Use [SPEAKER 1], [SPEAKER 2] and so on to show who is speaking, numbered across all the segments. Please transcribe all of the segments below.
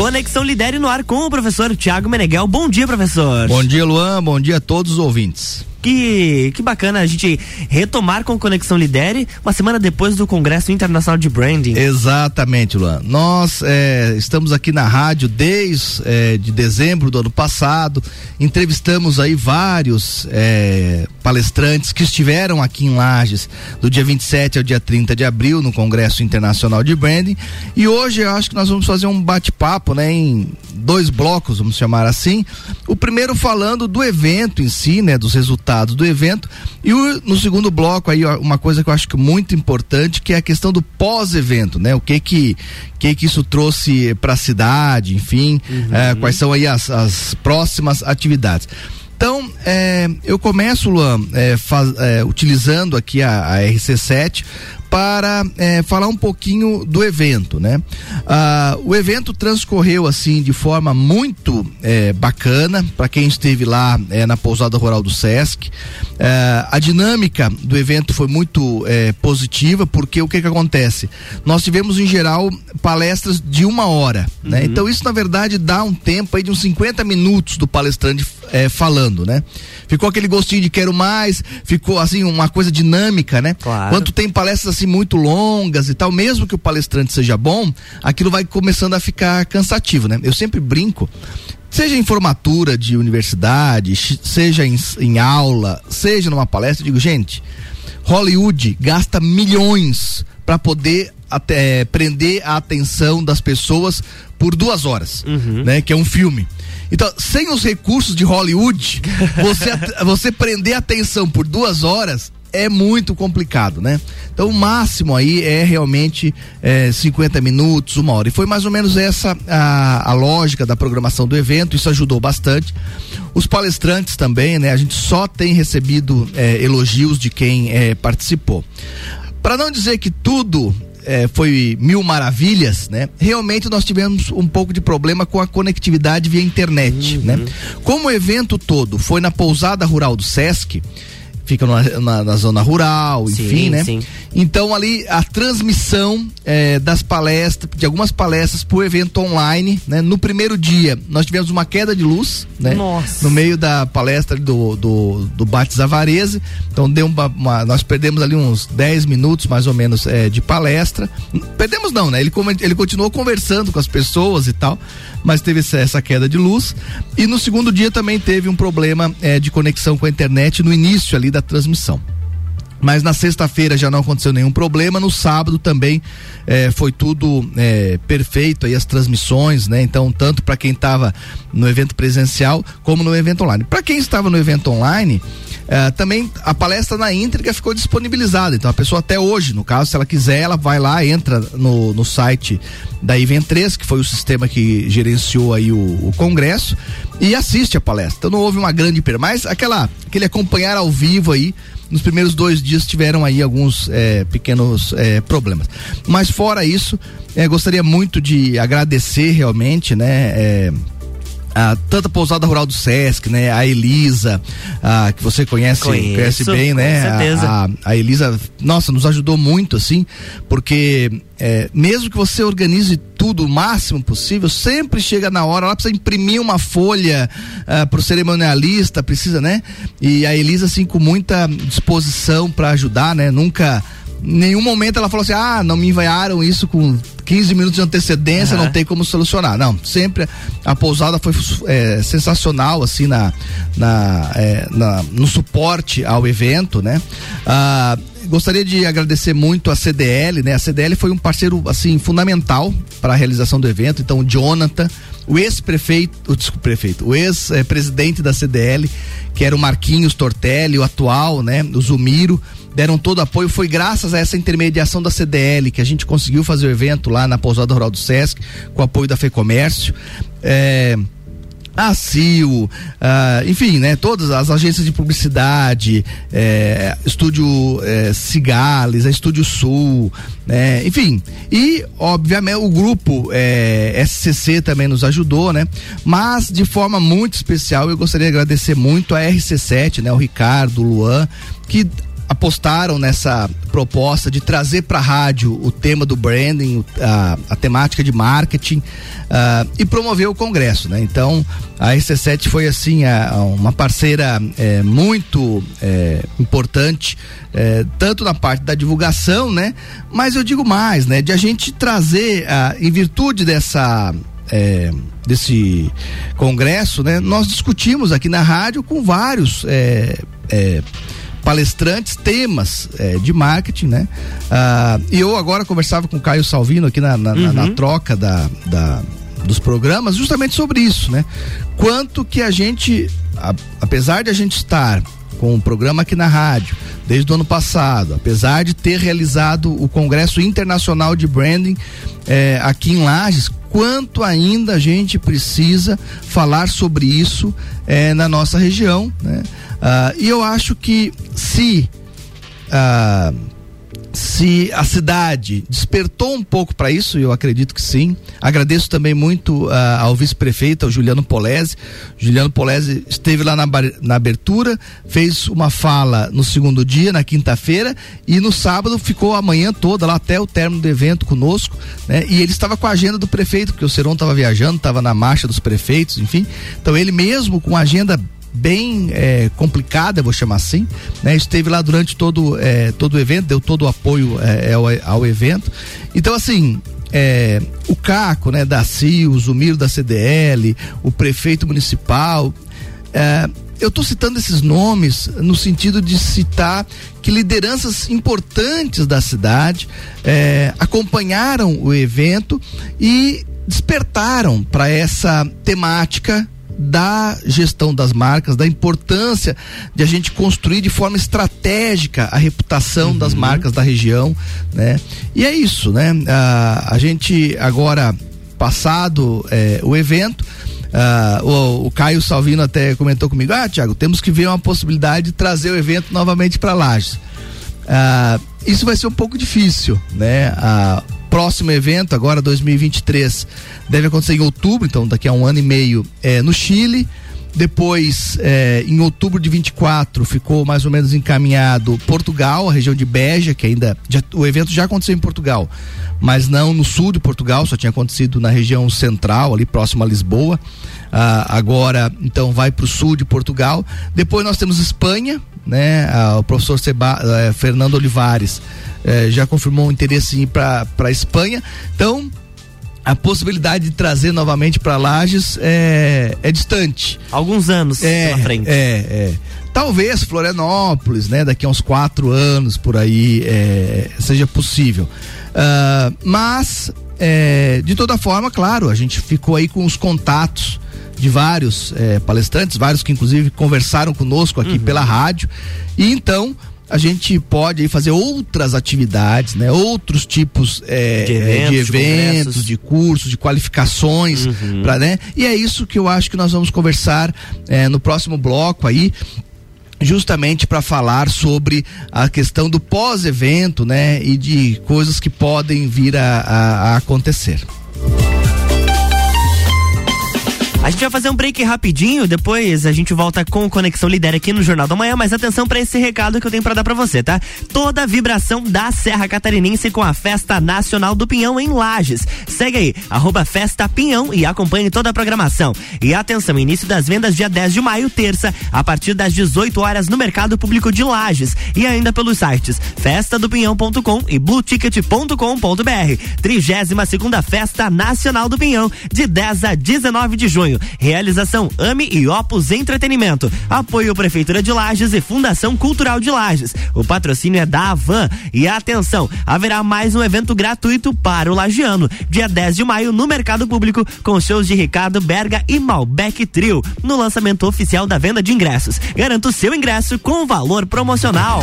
[SPEAKER 1] Conexão Lidere no ar com o professor Tiago Meneghel. Bom dia, professor.
[SPEAKER 2] Bom dia, Luan. Bom dia a todos os ouvintes.
[SPEAKER 1] Que, que bacana a gente retomar com Conexão Lidere uma semana depois do Congresso Internacional de Branding.
[SPEAKER 2] Exatamente, Luan. Nós é, estamos aqui na rádio desde é, de dezembro do ano passado. Entrevistamos aí vários é, palestrantes que estiveram aqui em Lages do dia 27 ao dia 30 de abril no Congresso Internacional de Branding. E hoje eu acho que nós vamos fazer um bate-papo, né, em dois blocos, vamos chamar assim. O primeiro falando do evento em si, né, dos resultados resultados do evento. E o, no segundo bloco aí uma coisa que eu acho que muito importante que é a questão do pós-evento, né? O que que que que isso trouxe para a cidade, enfim, uhum. é, quais são aí as, as próximas atividades. Então, é, eu começo, Luan, é, faz, é, utilizando aqui a, a RC7 para é, falar um pouquinho do evento, né? Ah, o evento transcorreu assim de forma muito é, bacana para quem esteve lá é, na pousada rural do Sesc. É, a dinâmica do evento foi muito é, positiva porque o que que acontece? Nós tivemos em geral palestras de uma hora, né? uhum. Então isso na verdade dá um tempo aí de uns 50 minutos do palestrante é, falando, né? Ficou aquele gostinho de quero mais, ficou assim uma coisa dinâmica, né?
[SPEAKER 1] Claro.
[SPEAKER 2] Quando tem palestras assim muito longas e tal, mesmo que o palestrante seja bom, aquilo vai começando a ficar cansativo, né? Eu sempre brinco seja em formatura de universidade, seja em, em, aula, seja numa palestra, eu digo, gente, Hollywood gasta milhões para poder até prender a atenção das pessoas por duas horas, uhum. né? Que é um filme. Então, sem os recursos de Hollywood, você, você prender a atenção por duas horas é muito complicado, né? Então o máximo aí é realmente é, 50 minutos, uma hora. E foi mais ou menos essa a, a lógica da programação do evento, isso ajudou bastante. Os palestrantes também, né? A gente só tem recebido é, elogios de quem é, participou. Para não dizer que tudo é, foi mil maravilhas, né? Realmente nós tivemos um pouco de problema com a conectividade via internet, uhum. né? Como o evento todo foi na pousada rural do Sesc, fica na, na, na zona rural, sim, enfim, né? Sim. Então ali a transmissão é, das palestras, de algumas palestras pro evento online, né? No primeiro dia nós tivemos uma queda de luz, né?
[SPEAKER 1] Nossa.
[SPEAKER 2] No meio da palestra do, do, do Bates Avarese, então deu uma, uma, nós perdemos ali uns 10 minutos mais ou menos é, de palestra, perdemos não, né? Ele, ele continuou conversando com as pessoas e tal, mas teve essa queda de luz e no segundo dia também teve um problema é, de conexão com a internet no início ali da transmissão. Mas na sexta-feira já não aconteceu nenhum problema. No sábado também eh, foi tudo eh, perfeito aí as transmissões, né? Então tanto para quem estava no evento presencial como no evento online. Para quem estava no evento online, eh, também a palestra na íntegra ficou disponibilizada. Então a pessoa até hoje, no caso, se ela quiser, ela vai lá, entra no, no site da Event 3, que foi o sistema que gerenciou aí o, o congresso e assiste a palestra. Então não houve uma grande perda, mas aquela aquele acompanhar ao vivo aí nos primeiros dois dias tiveram aí alguns é, pequenos é, problemas. Mas fora isso, é, gostaria muito de agradecer realmente, né? É, a tanta pousada rural do Sesc, né? A Elisa, a, que você conhece, Conheço, conhece bem, né?
[SPEAKER 1] certeza.
[SPEAKER 2] A, a, a, Elisa, nossa, nos ajudou muito, assim, porque é, mesmo que você organize tudo o máximo possível, sempre chega na hora, ela precisa imprimir uma folha uh, pro cerimonialista, precisa, né? E a Elisa, assim, com muita disposição para ajudar, né? Nunca nenhum momento ela falou assim: ah, não me enviaram isso com 15 minutos de antecedência, uhum. não tem como solucionar. Não, sempre a pousada foi é, sensacional, assim, na, na, é, na, no suporte ao evento, né? Ah, gostaria de agradecer muito a CDL, né? A CDL foi um parceiro assim fundamental para a realização do evento. Então, o Jonathan, o ex-prefeito, o desculpa, prefeito, o ex-presidente da CDL, que era o Marquinhos Tortelli, o atual, né? O Zumiro, deram todo apoio. Foi graças a essa intermediação da CDL que a gente conseguiu fazer o evento lá na Pousada Rural do Sesc, com o apoio da FEComércio. É, a CIO, uh, enfim, né, todas as agências de publicidade, é, Estúdio é, Cigales, a Estúdio Sul, né, enfim, e obviamente o grupo SCC também nos ajudou, né, mas de forma muito especial eu gostaria de agradecer muito a RC7, né, o Ricardo, o Luan, que apostaram nessa proposta de trazer para a rádio o tema do branding, a, a temática de marketing uh, e promover o congresso, né? Então a RC7 foi assim a, a uma parceira é, muito é, importante é, tanto na parte da divulgação, né? Mas eu digo mais, né? De a gente trazer, em virtude dessa é, desse congresso, né? Nós discutimos aqui na rádio com vários é, é, palestrantes, temas é, de marketing, né? Ah, e eu agora conversava com o Caio Salvino aqui na, na, uhum. na, troca da, da, dos programas, justamente sobre isso, né? Quanto que a gente, a, apesar de a gente estar com o programa aqui na rádio desde o ano passado, apesar de ter realizado o Congresso Internacional de Branding é, aqui em Lages, quanto ainda a gente precisa falar sobre isso é, na nossa região, né? Ah, e eu acho que se ah, se a cidade despertou um pouco para isso, eu acredito que sim. Agradeço também muito uh, ao vice-prefeito, ao Juliano Polese. Juliano Polese esteve lá na, na, abertura, fez uma fala no segundo dia, na quinta-feira, e no sábado ficou a manhã toda lá até o término do evento conosco, né? E ele estava com a agenda do prefeito, porque o Seron estava viajando, estava na marcha dos prefeitos, enfim. Então ele mesmo com a agenda bem é, complicada, vou chamar assim, né? Esteve lá durante todo, é, todo o evento, deu todo o apoio é, ao, ao, evento. Então, assim, é, o Caco, né, da CIO, o Zumiro da CDL, o prefeito municipal, é, eu estou citando esses nomes no sentido de citar que lideranças importantes da cidade é, acompanharam o evento e despertaram para essa temática da gestão das marcas, da importância de a gente construir de forma estratégica a reputação uhum. das marcas da região, né? E é isso, né? a gente agora passado é, o evento, Uh, o, o, Caio Salvino até comentou comigo: Ah, Tiago, temos que ver uma possibilidade de trazer o evento novamente para Lages. Uh, isso vai ser um pouco difícil, né? Uh, próximo evento, agora 2023, deve acontecer em outubro, então daqui a um ano e meio, é, no Chile. Depois, é, em outubro de 24, ficou mais ou menos encaminhado Portugal, a região de Beja, que ainda. Já, o evento já aconteceu em Portugal, mas não no sul de Portugal, só tinha acontecido na região central, ali próximo a Lisboa. Ah, agora, então, vai para o sul de Portugal. Depois nós temos Espanha, né? Ah, o professor Seba, eh, Fernando Olivares eh, já confirmou um interesse em ir para a Espanha. Então, a possibilidade de trazer novamente para Lages é, é distante.
[SPEAKER 1] Alguns anos
[SPEAKER 2] é, pela frente. É, é. Talvez Florianópolis, né? Daqui a uns quatro anos por aí é, seja possível. Uh, mas, é, de toda forma, claro, a gente ficou aí com os contatos de vários é, palestrantes, vários que inclusive conversaram conosco aqui uhum. pela rádio. E então a gente pode aí fazer outras atividades, né? Outros tipos é, de eventos, de, eventos de, de, cursos, de qualificações, uhum. para né? E é isso que eu acho que nós vamos conversar é, no próximo bloco aí justamente para falar sobre a questão do pós-evento, né, e de coisas que podem vir a, a, a acontecer.
[SPEAKER 1] A gente vai fazer um break rapidinho, depois a gente volta com Conexão Lidera aqui no Jornal da Manhã, mas atenção para esse recado que eu tenho para dar para você, tá? Toda a vibração da Serra Catarinense com a Festa Nacional do Pinhão em Lages. Segue aí, arroba Festa Pinhão e acompanhe toda a programação. E atenção, início das vendas dia 10 de maio, terça, a partir das 18 horas no Mercado Público de Lages e ainda pelos sites festadopinhão.com e blueticket.com.br. 32 segunda Festa Nacional do Pinhão, de 10 a 19 de junho. Realização AME e Opus Entretenimento. Apoio Prefeitura de Lages e Fundação Cultural de Lages. O patrocínio é da Avan. E atenção, haverá mais um evento gratuito para o lagiano, dia 10 de maio no Mercado Público, com shows de Ricardo Berga e Malbec Trio, no lançamento oficial da venda de ingressos. Garanta o seu ingresso com valor promocional.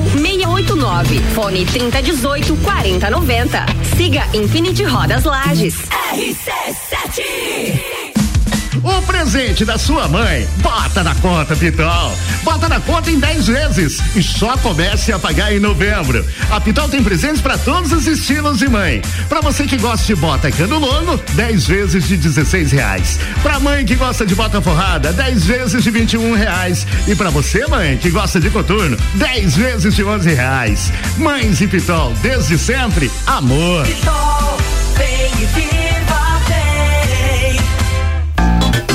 [SPEAKER 3] Gabriel 689. Fone 3018 4090. Siga Infinity Rodas Lages.
[SPEAKER 4] RC7 o presente da sua mãe, bota na conta, Pitol. Bota na conta em 10 vezes e só comece a pagar em novembro. A Pitol tem presentes para todos os estilos de mãe. Para você que gosta de bota cano longo, 10 vezes de 16 reais. Pra mãe que gosta de bota forrada, 10 vezes de 21 reais. E para você, mãe, que gosta de coturno, 10 vezes de 11 reais. Mães e Pitol, desde sempre, amor. Pitol, vem e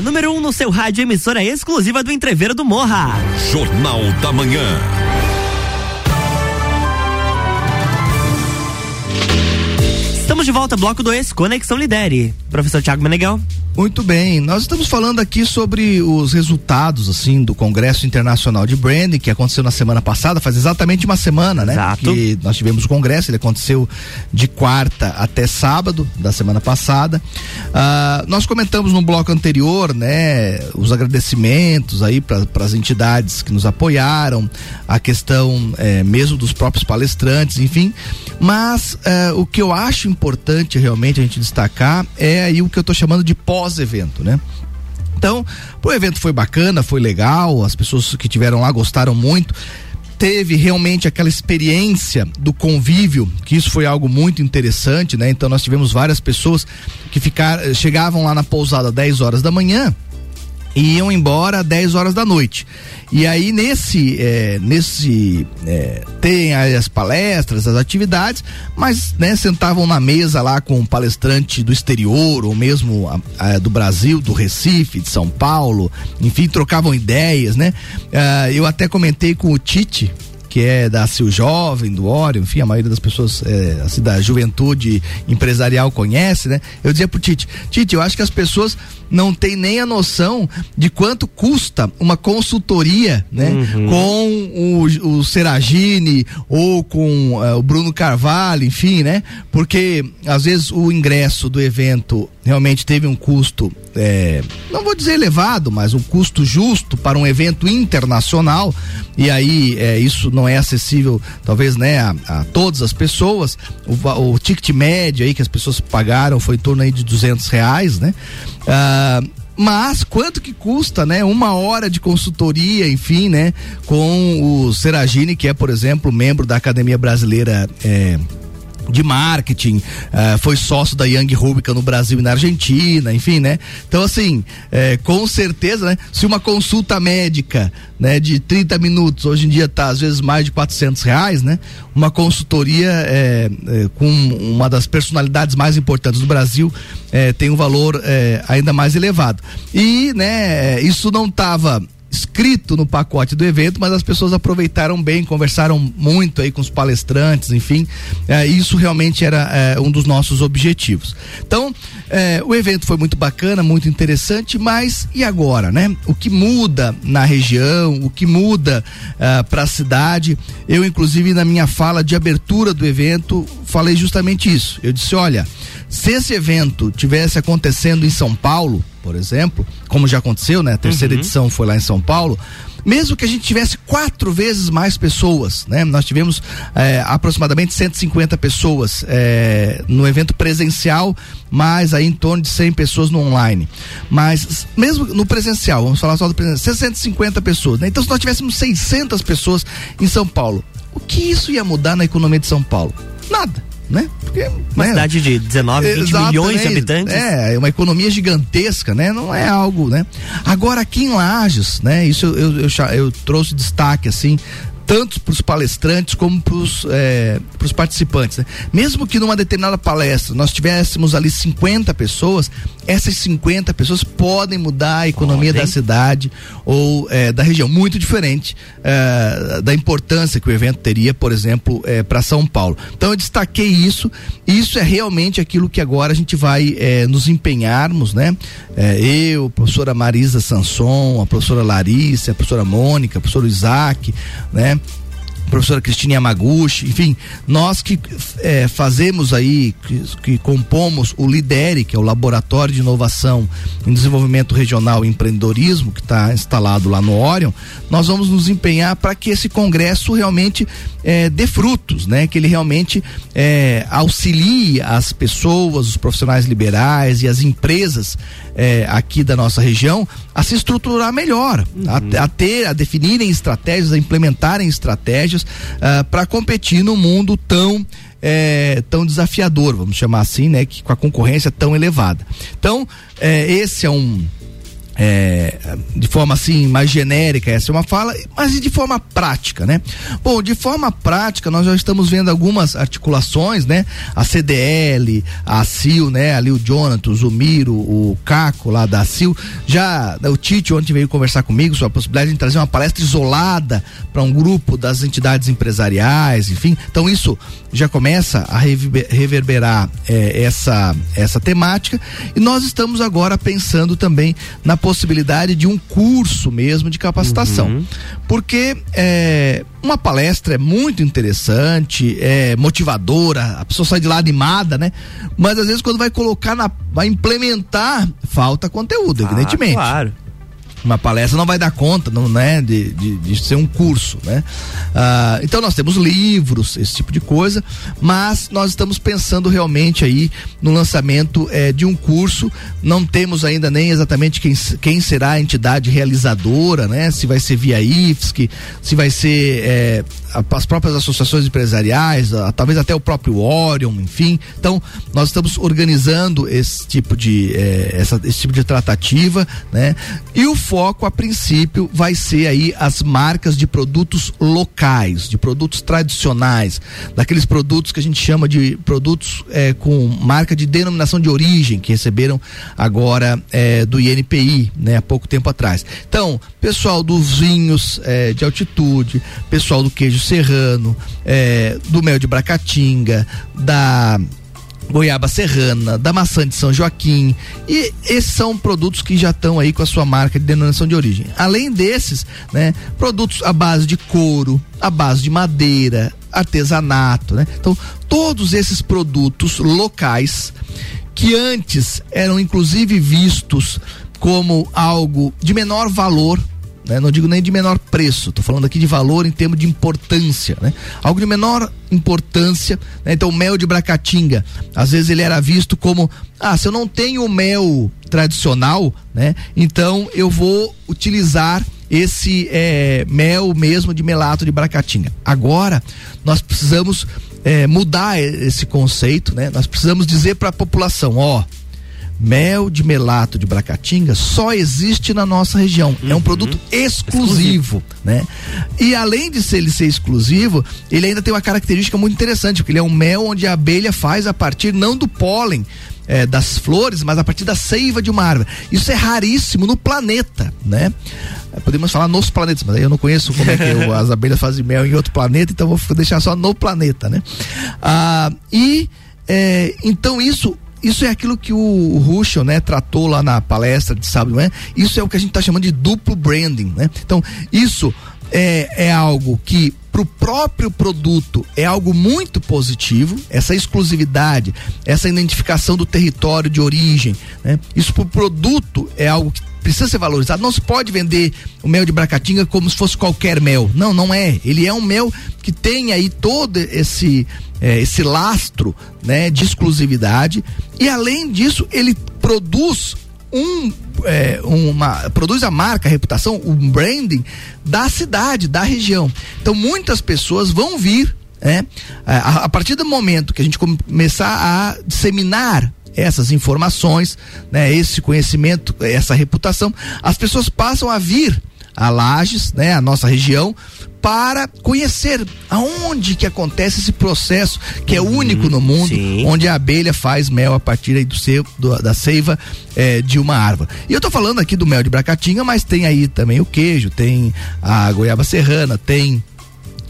[SPEAKER 1] Número 1 um no seu rádio emissora exclusiva do Entreveiro do Morra.
[SPEAKER 5] Jornal da Manhã.
[SPEAKER 1] Estamos de volta, bloco 2, Conexão Lidere. Professor Tiago Meneghel.
[SPEAKER 2] Muito bem, nós estamos falando aqui sobre os resultados assim do Congresso Internacional de Branding que aconteceu na semana passada, faz exatamente uma semana, né?
[SPEAKER 1] Exato.
[SPEAKER 2] Que nós tivemos o congresso, ele aconteceu de quarta até sábado da semana passada. Uh, nós comentamos no bloco anterior, né, os agradecimentos aí para as entidades que nos apoiaram, a questão eh, mesmo dos próprios palestrantes, enfim. Mas eh, o que eu acho importante realmente a gente destacar é aí o que eu estou chamando de pós pós-evento, né? Então, o evento foi bacana, foi legal, as pessoas que tiveram lá gostaram muito. Teve realmente aquela experiência do convívio, que isso foi algo muito interessante, né? Então nós tivemos várias pessoas que ficaram, chegavam lá na pousada 10 horas da manhã e iam embora às 10 horas da noite. E aí nesse é, nesse é, tem as palestras, as atividades, mas né, sentavam na mesa lá com um palestrante do exterior ou mesmo a, a, do Brasil, do Recife, de São Paulo, enfim, trocavam ideias, né? Uh, eu até comentei com o Tite, que é da Sil Jovem, do Óleo, enfim, a maioria das pessoas é, assim, da juventude empresarial conhece, né? Eu dizia pro Tite, Tite, eu acho que as pessoas não têm nem a noção de quanto custa uma consultoria, né? Uhum. Com o, o Seragini ou com uh, o Bruno Carvalho, enfim, né? Porque às vezes o ingresso do evento realmente teve um custo, é, não vou dizer elevado, mas um custo justo para um evento internacional. E aí é, isso não é acessível, talvez, né, a, a todas as pessoas. O, o ticket médio aí que as pessoas pagaram foi em torno aí de duzentos reais, né? Ah, mas quanto que custa, né? Uma hora de consultoria, enfim, né? Com o Seragini, que é, por exemplo, membro da Academia Brasileira eh, de marketing, eh, foi sócio da Young Rubica no Brasil e na Argentina, enfim, né? Então, assim, eh, com certeza, né? Se uma consulta médica, né, de 30 minutos, hoje em dia tá às vezes mais de 400 reais, né? Uma consultoria eh, eh, com uma das personalidades mais importantes do Brasil tem um valor ainda mais elevado. E, né, isso não tava escrito no pacote do evento, mas as pessoas aproveitaram bem, conversaram muito aí com os palestrantes, enfim, eh, isso realmente era eh, um dos nossos objetivos. Então, eh, o evento foi muito bacana, muito interessante, mas e agora, né? O que muda na região, o que muda para a cidade? Eu, inclusive, na minha fala de abertura do evento, falei justamente isso. Eu disse, olha, se esse evento tivesse acontecendo em São Paulo, por exemplo, como já aconteceu, né? A terceira edição foi lá em São Paulo. Mesmo que a gente tivesse quatro vezes mais pessoas, né? Nós tivemos eh, aproximadamente 150 pessoas eh, no evento presencial, mais aí em torno de 100 pessoas no online. Mas mesmo no presencial, vamos falar só do presencial, 150 pessoas, né? Então se nós tivéssemos 600 pessoas em São Paulo, o que isso ia mudar na economia de São Paulo? Nada, né? Porque,
[SPEAKER 1] Uma
[SPEAKER 2] né?
[SPEAKER 1] cidade de 19, 20 milhões de habitantes.
[SPEAKER 2] É, uma economia gigantesca, né? Não é algo, né? Agora aqui em Lages, né? Isso eu, eu, eu, eu trouxe destaque, assim, tanto para os palestrantes como para os participantes. Né? Mesmo que numa determinada palestra nós tivéssemos ali 50 pessoas, essas 50 pessoas podem mudar a economia da cidade ou eh, da região. Muito diferente eh, da importância que o evento teria, por exemplo, para São Paulo. Então eu destaquei isso. e Isso é realmente aquilo que agora a gente vai eh, nos empenharmos, né? Eh, eu, a professora Marisa Sanson, a professora Larissa, a professora Mônica, o professor Isaac, né? Professora Cristina Yamaguchi, enfim, nós que eh, fazemos aí, que, que compomos o LIDERE, que é o Laboratório de Inovação em Desenvolvimento Regional e Empreendedorismo, que está instalado lá no Orion, nós vamos nos empenhar para que esse congresso realmente eh, dê frutos, né? Que ele realmente eh, auxilie as pessoas, os profissionais liberais e as empresas eh, aqui da nossa região a se estruturar melhor, a, a ter, a definirem estratégias, a implementarem estratégias para competir no mundo tão é, tão desafiador, vamos chamar assim, né? Que com a concorrência tão elevada. Então, é, esse é um é, de forma assim mais genérica essa é uma fala, mas de forma prática, né? Bom, de forma prática nós já estamos vendo algumas articulações, né? A CDL, a CIL, né? Ali o Jonathan, o Zumiro, o Caco lá da CIL, já o Tite ontem veio conversar comigo sobre a possibilidade de trazer uma palestra isolada para um grupo das entidades empresariais, enfim. Então isso já começa a reverber- reverberar eh, essa essa temática e nós estamos agora pensando também na possibilidade de um curso mesmo de capacitação, porque eh, uma palestra é muito interessante, é motivadora, a pessoa sai de lá animada, né? Mas às vezes quando vai colocar na, vai implementar, falta conteúdo, evidentemente
[SPEAKER 1] Ah, claro.
[SPEAKER 2] Uma palestra não vai dar conta, não, né, de, de, de ser um curso, né? Ah, então nós temos livros, esse tipo de coisa, mas nós estamos pensando realmente aí no lançamento eh, de um curso. Não temos ainda nem exatamente quem, quem será a entidade realizadora, né? Se vai ser via IFSC, se vai ser a- as próprias associações empresariais, a- talvez até o próprio Orion, enfim. Então nós estamos organizando esse tipo de eh, essa, esse tipo de tratativa, né? E o foco a princípio vai ser aí as marcas de produtos locais, de produtos tradicionais, daqueles produtos que a gente chama de produtos eh, com marca de denominação de origem que receberam agora eh, do INPI, né? Há pouco tempo atrás. Então, pessoal dos vinhos eh, de altitude, pessoal do queijo serrano, eh, do mel de Bracatinga, da goiaba serrana, da maçã de São Joaquim. E esses são produtos que já estão aí com a sua marca de denominação de origem. Além desses, né, produtos à base de couro, à base de madeira, artesanato, né? Então, todos esses produtos locais que antes eram inclusive vistos como algo de menor valor né? Não digo nem de menor preço, tô falando aqui de valor em termos de importância, né? Algo de menor importância, né? Então, o mel de Bracatinga, às vezes ele era visto como, ah, se eu não tenho mel tradicional, né? Então, eu vou utilizar esse é, mel mesmo de melato de Bracatinga. Agora, nós precisamos é, mudar esse conceito, né? Nós precisamos dizer para a população, ó, mel de melato de Bracatinga só existe na nossa região. Uhum. É um produto exclusivo, exclusivo, né? E além de ser, ele ser exclusivo, ele ainda tem uma característica muito interessante, porque ele é um mel onde a abelha faz a partir não do pólen, é, das flores, mas a partir da seiva de uma árvore. Isso é raríssimo no planeta, né? É, podemos falar nos planetas, mas aí eu não conheço como é que eu, as abelhas fazem mel em outro planeta, então vou deixar só no planeta, né? Ah, e é, então isso isso é aquilo que o Ruschel, né, tratou lá na palestra de sábado, né? Isso é o que a gente está chamando de duplo branding, né? Então, isso é, é algo que para o próprio produto é algo muito positivo, essa exclusividade, essa identificação do território de origem, né? Isso para o produto é algo que precisa ser valorizado. Não se pode vender o mel de Bracatinga como se fosse qualquer mel. Não, não é. Ele é um mel que tem aí todo esse é, esse lastro, né, de exclusividade. E além disso, ele produz um, é, uma produz a marca, a reputação, o branding da cidade, da região. Então muitas pessoas vão vir, né, a, a partir do momento que a gente começar a disseminar essas informações, né, esse conhecimento, essa reputação, as pessoas passam a vir a Lages, né, a nossa região, para conhecer aonde que acontece esse processo que é uhum, único no mundo, sim. onde a abelha faz mel a partir do, seu, do da seiva é, de uma árvore. E eu tô falando aqui do mel de Bracatinga, mas tem aí também o queijo, tem a goiaba serrana, tem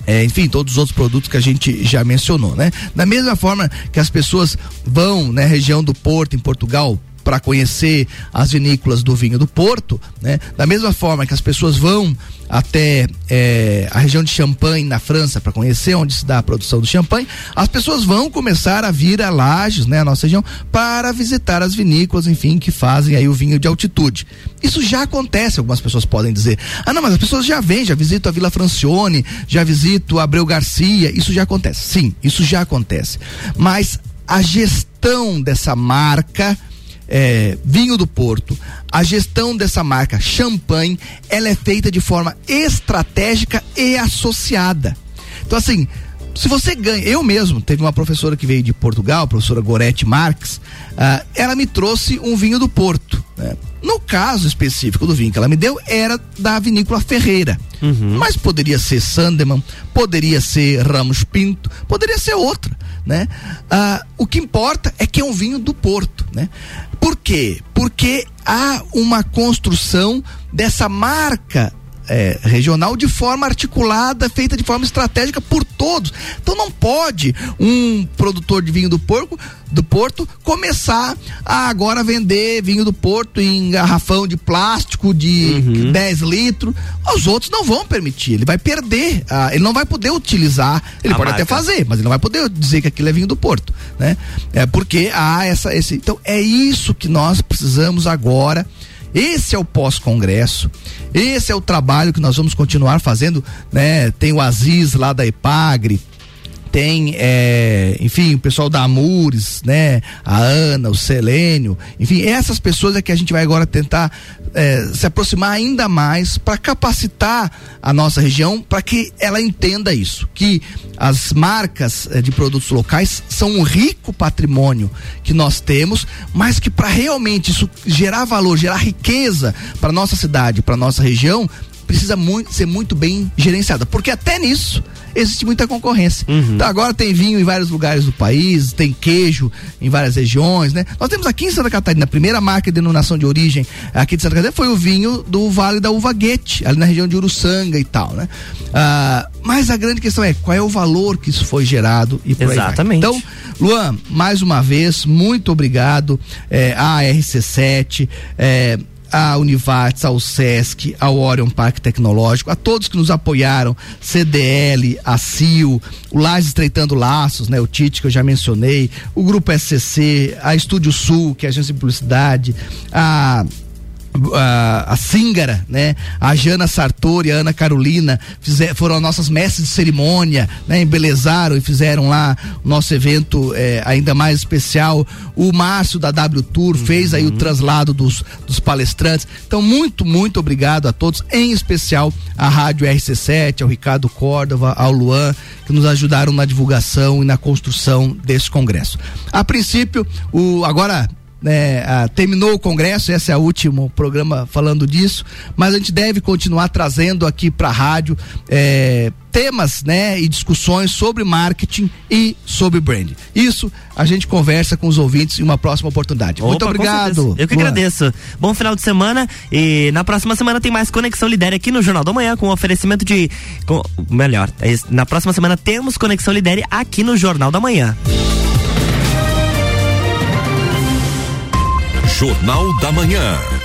[SPEAKER 2] é, enfim, todos os outros produtos que a gente já mencionou, né? Da mesma forma que as pessoas vão na né, região do Porto, em Portugal, para conhecer as vinícolas do vinho do Porto, né? Da mesma forma que as pessoas vão até é, a região de Champagne na França para conhecer onde se dá a produção do champanhe, as pessoas vão começar a vir a Lages, né, a nossa região, para visitar as vinícolas, enfim, que fazem aí o vinho de altitude. Isso já acontece, algumas pessoas podem dizer. Ah, não, mas as pessoas já vêm, já visitam a Vila Francione, já visito Abreu Garcia, isso já acontece. Sim, isso já acontece. Mas a gestão dessa marca é, vinho do Porto, a gestão dessa marca champanhe, ela é feita de forma estratégica e associada. Então, assim, se você ganha, eu mesmo, teve uma professora que veio de Portugal, a professora Gorete Marques, uh, ela me trouxe um vinho do Porto. Né? No caso específico do vinho que ela me deu, era da vinícola Ferreira. Uhum. Mas poderia ser Sandeman, poderia ser Ramos Pinto, poderia ser outra. Né? Uh, o que importa é que é um vinho do Porto. Né? Por quê? Porque há uma construção dessa marca é, regional de forma articulada, feita de forma estratégica por todos. Então não pode um produtor de vinho do porco do Porto começar a agora vender vinho do Porto em garrafão de plástico de uhum. 10 litros. Os outros não vão permitir, ele vai perder, ah, ele não vai poder utilizar, ele a pode marca. até fazer, mas ele não vai poder dizer que aquilo é vinho do Porto, né? É porque há essa esse, então é isso que nós precisamos agora esse é o pós-congresso. Esse é o trabalho que nós vamos continuar fazendo, né? Tem o Aziz lá da Epagre, tem, é, enfim, o pessoal da Amures, né? A Ana, o Selênio, enfim, essas pessoas é que a gente vai agora tentar é, se aproximar ainda mais para capacitar a nossa região para que ela entenda isso, que as marcas é, de produtos locais são um rico patrimônio que nós temos, mas que para realmente isso gerar valor, gerar riqueza para nossa cidade, para nossa região, precisa muito, ser muito bem gerenciada, porque até nisso existe muita concorrência. Uhum. Então agora tem vinho em vários lugares do país, tem queijo em várias regiões, né? Nós temos aqui em Santa Catarina, a primeira marca de denominação de origem aqui de Santa Catarina foi o vinho do Vale da Uva Guete, ali na região de Uruçanga e tal, né? Ah, mas a grande questão é qual é o valor que isso foi gerado e por
[SPEAKER 1] Exatamente.
[SPEAKER 2] Então, Luan, mais uma vez, muito obrigado é, à RC7, é, a Univates, ao SESC, ao Orion Parque Tecnológico, a todos que nos apoiaram, CDL, a CIO, o Lages Estreitando Laços, né, o TIT que eu já mencionei, o Grupo SCC, a Estúdio Sul, que é a agência de publicidade, a a, a né? A Jana Sartori, a Ana Carolina fizer, foram nossas mestres de cerimônia, né? Embelezaram e fizeram lá o nosso evento é, ainda mais especial. O Márcio da W Tour uhum. fez aí o traslado dos, dos palestrantes. Então, muito, muito obrigado a todos, em especial a Rádio RC7, ao Ricardo Córdova, ao Luan, que nos ajudaram na divulgação e na construção desse congresso. A princípio, o agora né, ah, terminou o congresso, esse é o último programa falando disso, mas a gente deve continuar trazendo aqui para a rádio eh, temas, né, e discussões sobre marketing e sobre brand. Isso a gente conversa com os ouvintes em uma próxima oportunidade. Opa, Muito obrigado.
[SPEAKER 1] Eu que Luan. agradeço. Bom final de semana e na próxima semana tem mais Conexão Lidere aqui no Jornal da Manhã com oferecimento de com, melhor, é na próxima semana temos Conexão Lidere aqui no Jornal da Manhã.
[SPEAKER 5] Jornal da Manhã.